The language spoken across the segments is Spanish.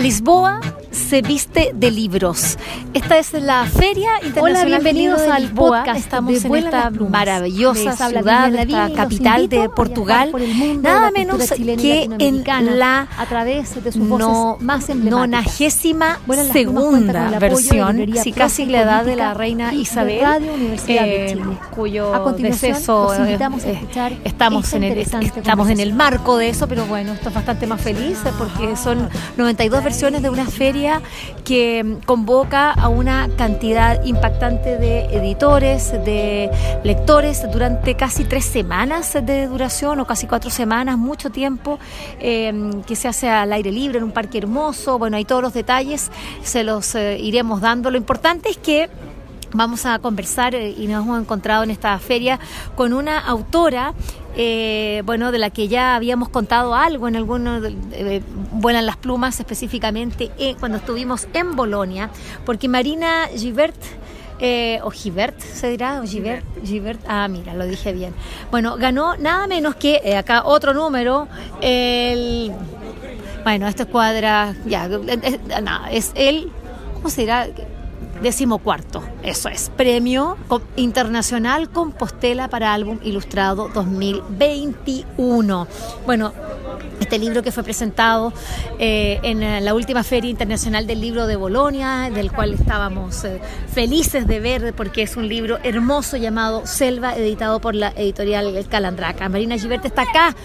Lisboa se viste de libros. Esta es la Feria Internacional Hola, bienvenidos de al Lisboa. podcast Estamos en esta Plumas. maravillosa Les ciudad, esta los capital de Portugal, por nada la menos que en la a través de sus no, más nonagésima segunda versión, Profe casi la edad de la reina Isabel, Radio Universidad de eh, Chile. cuyo A continuación, deceso invitamos a eh, escuchar estamos esta en el estamos en el marco de eso, pero bueno, esto es bastante más feliz eh, porque son 92 versiones de una feria que mm, convoca a una cantidad impactante de editores, de lectores durante casi tres semanas de duración o casi cuatro semanas, mucho tiempo, eh, que se hace al aire libre en un parque hermoso. Bueno, hay todos los detalles, se los eh, iremos dando. Lo importante es que Vamos a conversar eh, y nos hemos encontrado en esta feria con una autora, bueno, de la que ya habíamos contado algo en alguno, de- eh, vuelan las plumas específicamente eh, cuando estuvimos en Bolonia, porque Marina Givert eh, o Givert, se dirá, o Givert, Givert, ah, mira, lo dije bien. Bueno, ganó nada menos que, eh, acá otro número, el, bueno, esto es cuadra, ya, eh, nada, es el, ¿cómo se dirá? Decimocuarto, eso es, Premio Internacional Compostela para Álbum Ilustrado 2021. Bueno, este libro que fue presentado eh, en eh, la última Feria Internacional del Libro de Bolonia, del cual estábamos eh, felices de ver porque es un libro hermoso llamado Selva, editado por la editorial Calandraca. Marina Giverte está acá.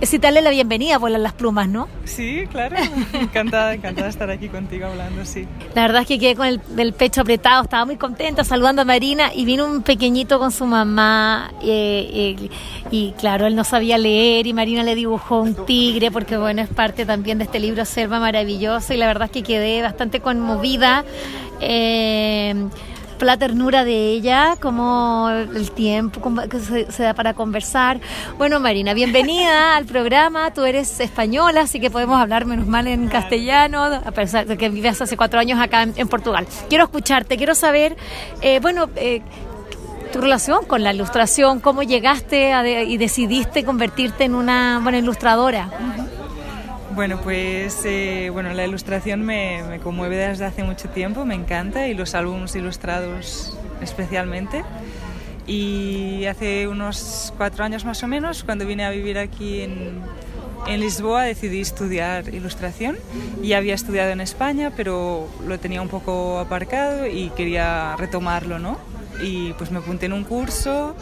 Es darle la bienvenida, vuelan las plumas, ¿no? Sí, claro. Encantada, encantada de estar aquí contigo hablando, sí. La verdad es que quedé con el, el pecho apretado, estaba muy contenta saludando a Marina y vino un pequeñito con su mamá eh, eh, y claro, él no sabía leer y Marina le dibujó un tigre porque bueno, es parte también de este libro Selva Maravilloso y la verdad es que quedé bastante conmovida. eh, la ternura de ella, como el tiempo que se, se da para conversar. Bueno, Marina, bienvenida al programa. Tú eres española, así que podemos hablar menos mal en castellano, a pesar de que vives hace cuatro años acá en, en Portugal. Quiero escucharte, quiero saber, eh, bueno, eh, tu relación con la ilustración, cómo llegaste a de- y decidiste convertirte en una buena ilustradora. Bueno, pues eh, bueno, la ilustración me, conmueve desde hace mucho tiempo, me encanta y los álbumes ilustrados especialmente. Y hace unos cuatro años más o menos, cuando vine a vivir aquí en, en Lisboa, decidí estudiar ilustración. Y había estudiado en España, pero lo tenía un poco aparcado y quería retomarlo, ¿no? Y pues me apunté en un curso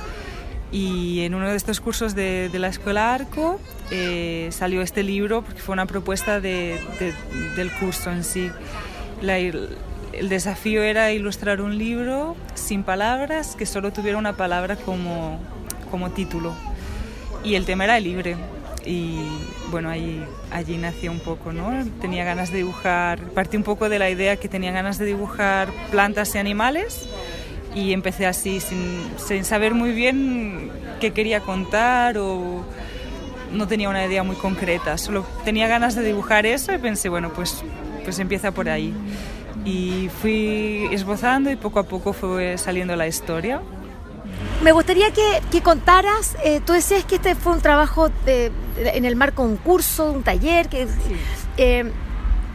y en uno de estos cursos de, de la Escuela Arco eh, salió este libro porque fue una propuesta de- de- del curso en sí. La- el desafío era ilustrar un libro sin palabras que solo tuviera una palabra como, como título. Y el tema era libre. Y bueno, ahí, allí nació un poco, ¿no? Tenía ganas de dibujar, partí un poco de la idea que tenía ganas de dibujar plantas y animales y empecé así sin, sin saber muy bien qué quería contar o no tenía una idea muy concreta, solo tenía ganas de dibujar eso y pensé, bueno, pues, pues empieza por ahí. Y fui esbozando y poco a poco fue saliendo la historia. Me gustaría que, que contaras, eh, tú decías que este fue un trabajo de- en el marco de un curso, un taller, que, eh,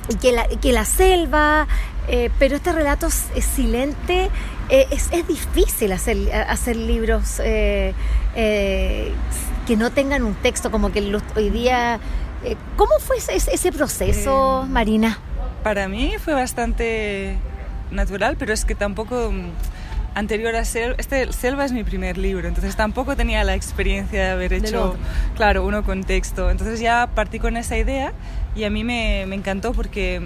y que, la, que la selva, eh, pero este relato es, silente, eh, es, es difícil hacer, hacer libros eh, eh, que no tengan un texto, como que los- hoy día... eh, ¿Cómo fue ese, ese proceso, Eh, Marina? Para mí fue bastante natural, pero es que tampoco mm, anterior a Selva, este Selva es mi primer libro, entonces tampoco tenía la experiencia de haber hecho, claro, uno con texto. Entonces ya partí con esa idea y a mí me, me encantó porque,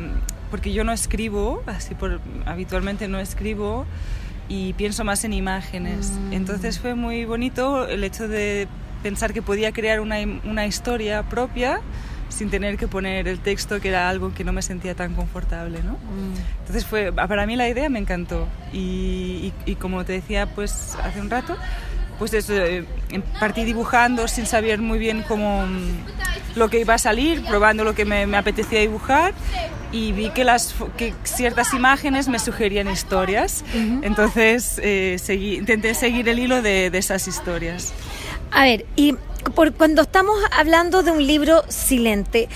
porque yo no escribo, así por, habitualmente no escribo y pienso más en imágenes. Mm. Entonces fue muy bonito el hecho de pensar que podía crear una, una historia propia sin tener que poner el texto, que era algo que no me sentía tan confortable, ¿no? Entonces fue, para mí la idea me encantó y, y- y como te decía pues hace un rato, pues eh, em- partí dibujando sin saber muy bien cómo mm, lo que iba a salir, probando lo que me, me apetecía dibujar y vi que, las, que ciertas imágenes me sugerían historias, entonces eh, seguí- intenté seguir el hilo de, de esas historias. A ver, y por, cuando estamos hablando de un libro silente,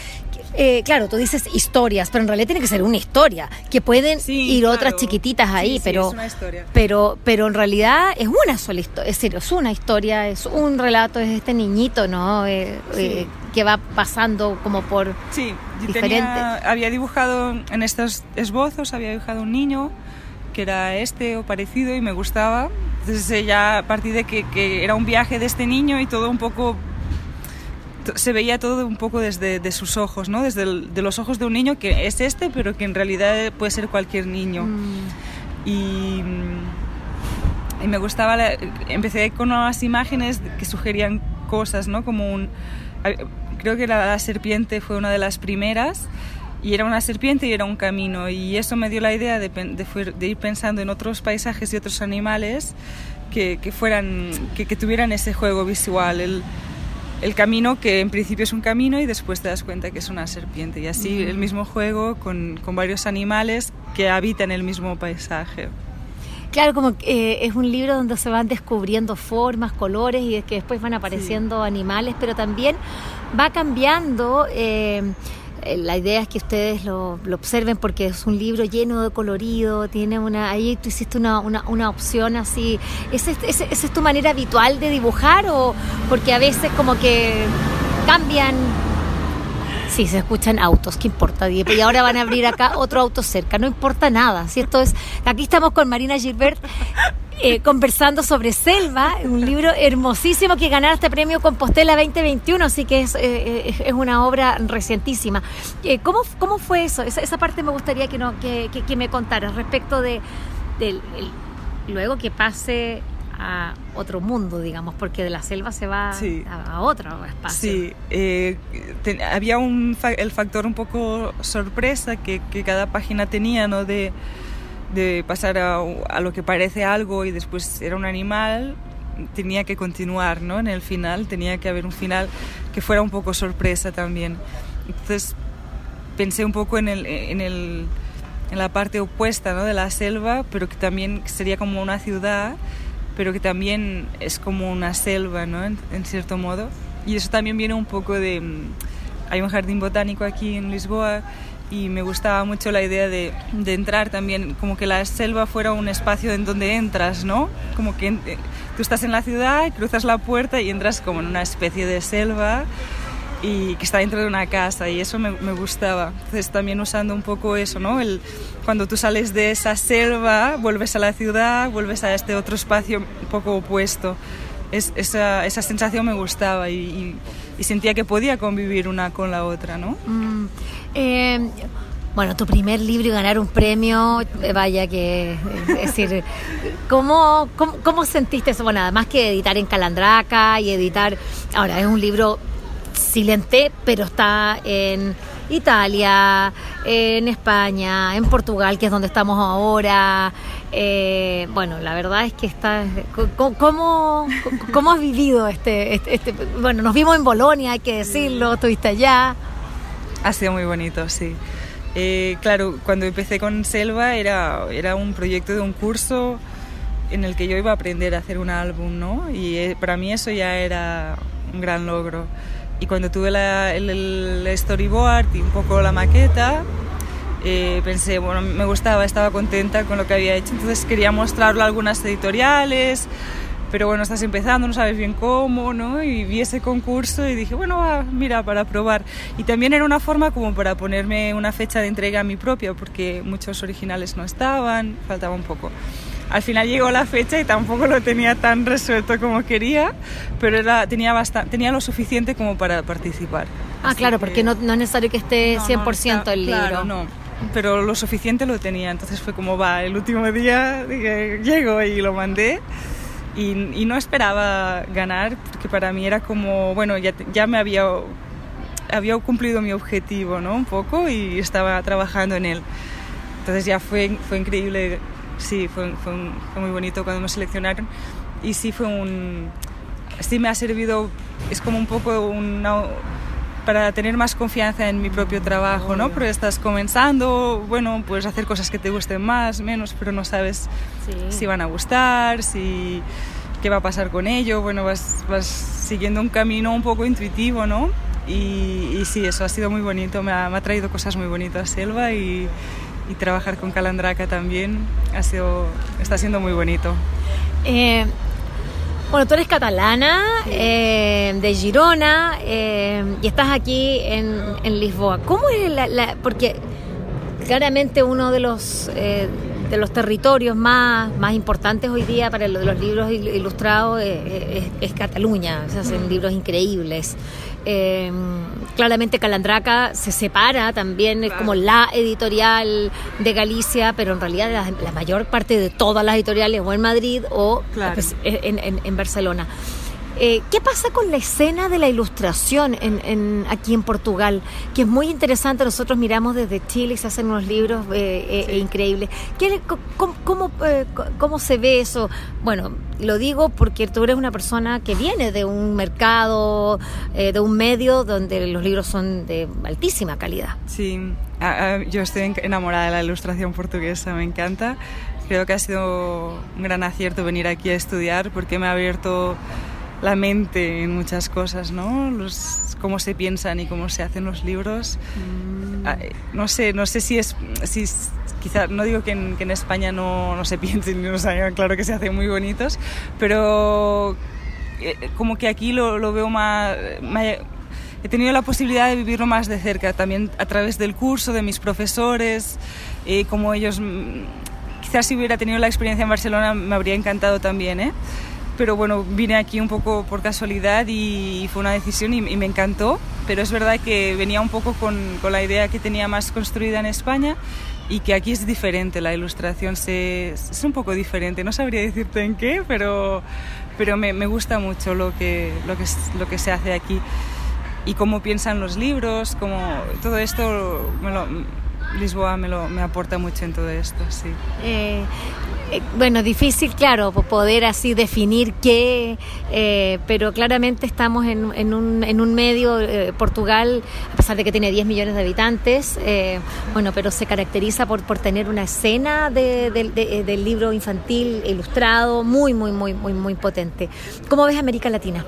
eh, claro, tú dices historias, pero en realidad tiene que ser una historia, que pueden Sí, ir claro. otras chiquititas ahí, Sí, sí, pero, es una historia. pero, pero en realidad es una sola historia, es decir, es una historia, es un relato, es este niñito, ¿no? Eh, Sí. eh, que va pasando como por... Sí, tenía- había dibujado en estos esbozos, había dibujado un niño que era este o parecido y me gustaba. Entonces eh, ya a partir de que, que era un viaje de este niño y todo un poco se veía todo un poco desde de sus ojos, ¿no? Desde el- de los ojos de un niño que es este, pero que en realidad puede ser cualquier niño. Mm, Y, y me gustaba, la- empecé con unas imágenes que sugerían cosas, ¿no? Como un, creo que la, la serpiente fue una de las primeras y era una serpiente y era un camino y eso me dio la idea de, ir pensando en otros paisajes y otros animales que, que fueran, que, que tuvieran ese juego visual, el, el camino que en principio es un camino y después te das cuenta que es una serpiente y así el mismo juego con, con varios animales que habitan el mismo paisaje. Claro, como que, eh, es un libro donde se van descubriendo formas, colores y que después van apareciendo animales, pero también va cambiando. eh, la idea es que ustedes lo, observen porque es un libro lleno de colorido, tiene una, ahí tú hiciste una, una, una opción así. ¿Esa es, tu manera habitual de dibujar o porque a veces como que cambian Sí, se escuchan autos, ¿qué importa? Y ahora van a abrir acá otro auto cerca, no importa nada. Si esto es, aquí estamos con Marina Gilbert eh, conversando sobre Selva, un libro hermosísimo que ganara este premio Compostela 2021, así que es, eh, es- es una obra recientísima. Eh, ¿cómo, ¿Cómo fue eso? Esa, esa parte me gustaría que, no, que, que- que me contaras respecto de del el- luego que pase a otro mundo, digamos, porque de la selva se va Sí. a, a otro espacio. Sí, eh, había un fa- el factor un poco sorpresa que, que cada página tenía, ¿no? De, de pasar a, a lo que parece algo y después era un animal, tenía que continuar, ¿no? En el final tenía que haber un final que fuera un poco sorpresa también. Entonces pensé un poco en, el, en, el, en la parte opuesta ¿no? de la selva, pero que también sería como una ciudad, pero que también es como una selva, ¿no? en, en cierto modo. Y eso también viene un poco de... mm, Hay un jardín botánico aquí en Lisboa y me gustaba mucho la idea de, entrar también, como que la selva fuera un espacio en donde entras, ¿no? Como que eh, tú estás en la ciudad, cruzas la puerta y entras como en una especie de selva y que está dentro de una casa y eso me, me gustaba. Entonces también usando un poco eso, ¿no? El, cuando tú sales de esa selva, vuelves a la ciudad, vuelves a este otro espacio un poco opuesto. Es, esa, esa sensación me gustaba y, y- y sentía que podía convivir una con la otra, ¿no? Mm, eh, bueno, tu primer libro y ganar un premio, eh, vaya que, eh, es decir, ¿cómo, cómo, cómo sentiste eso? Bueno, además que editar en Calandraca y editar, ahora es un libro silente, pero está en Italia, en España, en Portugal, que es donde estamos ahora. Eh, bueno, la verdad es que está... ¿Cómo, cómo, has vivido este, este, este- Bueno, nos vimos en Bolonia, hay que decirlo, estuviste allá. Ha sido muy bonito, sí. Eh, claro, cuando empecé con Selva era, era un proyecto de un curso en el que yo iba a aprender a hacer un álbum, ¿no? Y eh, para mí eso ya era un gran logro. Y cuando tuve la- el, el storyboard y un poco la maqueta, eh, pensé, bueno, me gustaba, estaba contenta con lo que había hecho, entonces quería mostrarlo a algunas editoriales, pero bueno, estás empezando, no sabes bien cómo, ¿no? Y vi ese concurso y dije, bueno, mira, para probar. Y también era una forma como para ponerme una fecha de entrega a mi propia, porque muchos originales no estaban, faltaba un poco. Al final llegó la fecha y tampoco lo tenía tan resuelto como quería, pero era, tenía, bastante, tenía lo suficiente como para participar. Ah, Así claro, que- porque no, no es necesario que esté no, 100% no, está- el libro. Claro, no. Pero lo suficiente lo tenía. Entonces fue como, va, el último día dije, llego y lo mandé. Y, y no esperaba ganar, porque para mí era como, bueno, ya, ya me había, había cumplido mi objetivo, ¿no? Un poco y estaba trabajando en él. Entonces ya fue, fue increíble, sí, fue, fue, un- fue muy bonito cuando me seleccionaron. Y sí fue un... Sí me ha servido, es como un poco una, para tener más confianza en mi propio trabajo, ¿no? Porque estás comenzando, bueno, puedes hacer cosas que te gusten más, menos, pero no sabes Sí. si van a gustar, si qué va a pasar con ello. Bueno, vas, vas siguiendo un camino un poco intuitivo, ¿no? Y, y, sí, eso ha sido muy bonito, me ha, me ha traído cosas muy bonitas Selva y, y, trabajar con Calandraca también ha sido, está siendo muy bonito. Eh, bueno, tú eres catalana, eh, de Girona, eh, y estás aquí en, en Lisboa. ¿Cómo es la, la, Porque claramente uno de los... Eh, de los territorios más, más importantes hoy día para lo de los libros ilustrados es, es, es Cataluña, se hacen libros increíbles. Claramente Calandraca se separa también, es como la editorial de Galicia, pero en realidad la, la, mayor parte de todas las editoriales o en Madrid o claro. pues, en, en, en Barcelona. Eh, ¿Qué pasa con la escena de la ilustración en, en, aquí en Portugal? Que es muy interesante. Nosotros miramos desde Chile y se hacen unos libros eh, sí. eh, increíbles. ¿Qué, cómo, cómo, eh, ¿Cómo se ve eso? Bueno, lo digo porque tú eres una persona que viene de un mercado, eh, de un medio donde los libros son de altísima calidad. Sí, yo estoy enamorada de la ilustración portuguesa, me encanta. Creo que ha sido un gran acierto venir aquí a estudiar porque me ha abierto la mente en muchas cosas, ¿no? Los, cómo se piensan y cómo se hacen los libros. Mm. No sé, no sé si es, si quizá, no digo que en, que en España no, no, se piensen, no sé, claro que se hacen muy bonitos, pero eh, como que aquí lo, lo veo más, más, he tenido la posibilidad de vivirlo más de cerca, también a través del curso, de mis profesores, eh, como ellos, quizás si hubiera tenido la experiencia en Barcelona me habría encantado también, ¿eh? Pero bueno, vine aquí un poco por casualidad y fue una decisión y, y me encantó, pero es verdad que venía un poco con, con, la idea que tenía más construida en España y que aquí es diferente, la ilustración se, es un poco diferente, no sabría decirte en qué, pero, pero me, me gusta mucho lo que, lo, que, lo que se hace aquí. Y cómo piensan los libros, como todo esto me lo, Lisboa me, lo, me aporta mucho en todo esto, sí. Eh, eh, bueno, difícil, claro, poder así definir qué, eh, pero claramente estamos en, un, en un, medio, eh, Portugal, a pesar de que tiene 10 millones de habitantes, eh, bueno, pero se caracteriza por, por tener una escena de, del libro infantil ilustrado muy, muy, muy, muy, muy potente. ¿Cómo ves América Latina?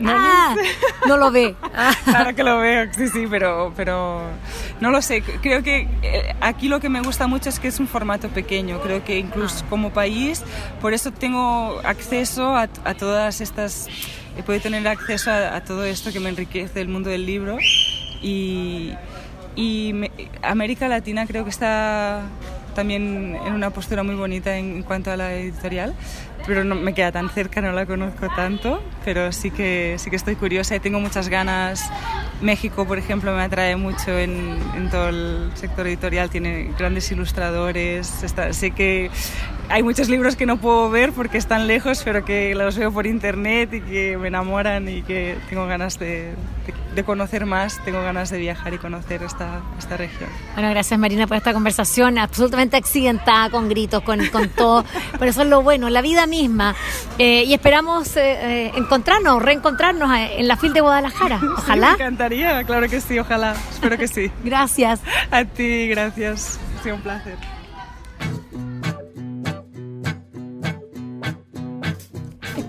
No, ah, no lo ve. claro que lo veo, sí, sí, pero, pero no lo sé. Creo que eh, aquí lo que me gusta mucho es que es un formato pequeño. Creo que incluso ah. como país, por eso tengo acceso a, a todas estas, he podido tener acceso a, a, todo esto que me enriquece el mundo del libro. Y, y me, América Latina creo que está también en una postura muy bonita en, cuanto a la editorial pero no me queda tan cerca, no la conozco tanto, pero sí que, sí que estoy curiosa y tengo muchas ganas. México, por ejemplo, me atrae mucho en, en todo el sector editorial, tiene grandes ilustradores, está, sé que hay muchos libros que no puedo ver porque están lejos, pero que los veo por internet y que me enamoran y que tengo ganas de, de, de conocer más, tengo ganas de viajar y conocer esta, esta región. Bueno, gracias Marina por esta conversación absolutamente accidentada, con gritos, con, con todo, pero eso es lo bueno, la vida misma. Eh, y esperamos eh, eh, encontrarnos, reencontrarnos en la FIL de Guadalajara. Ojalá. Sí, me encantaría, claro que sí, ojalá. Espero que sí. gracias. A ti, gracias. Ha sido un placer.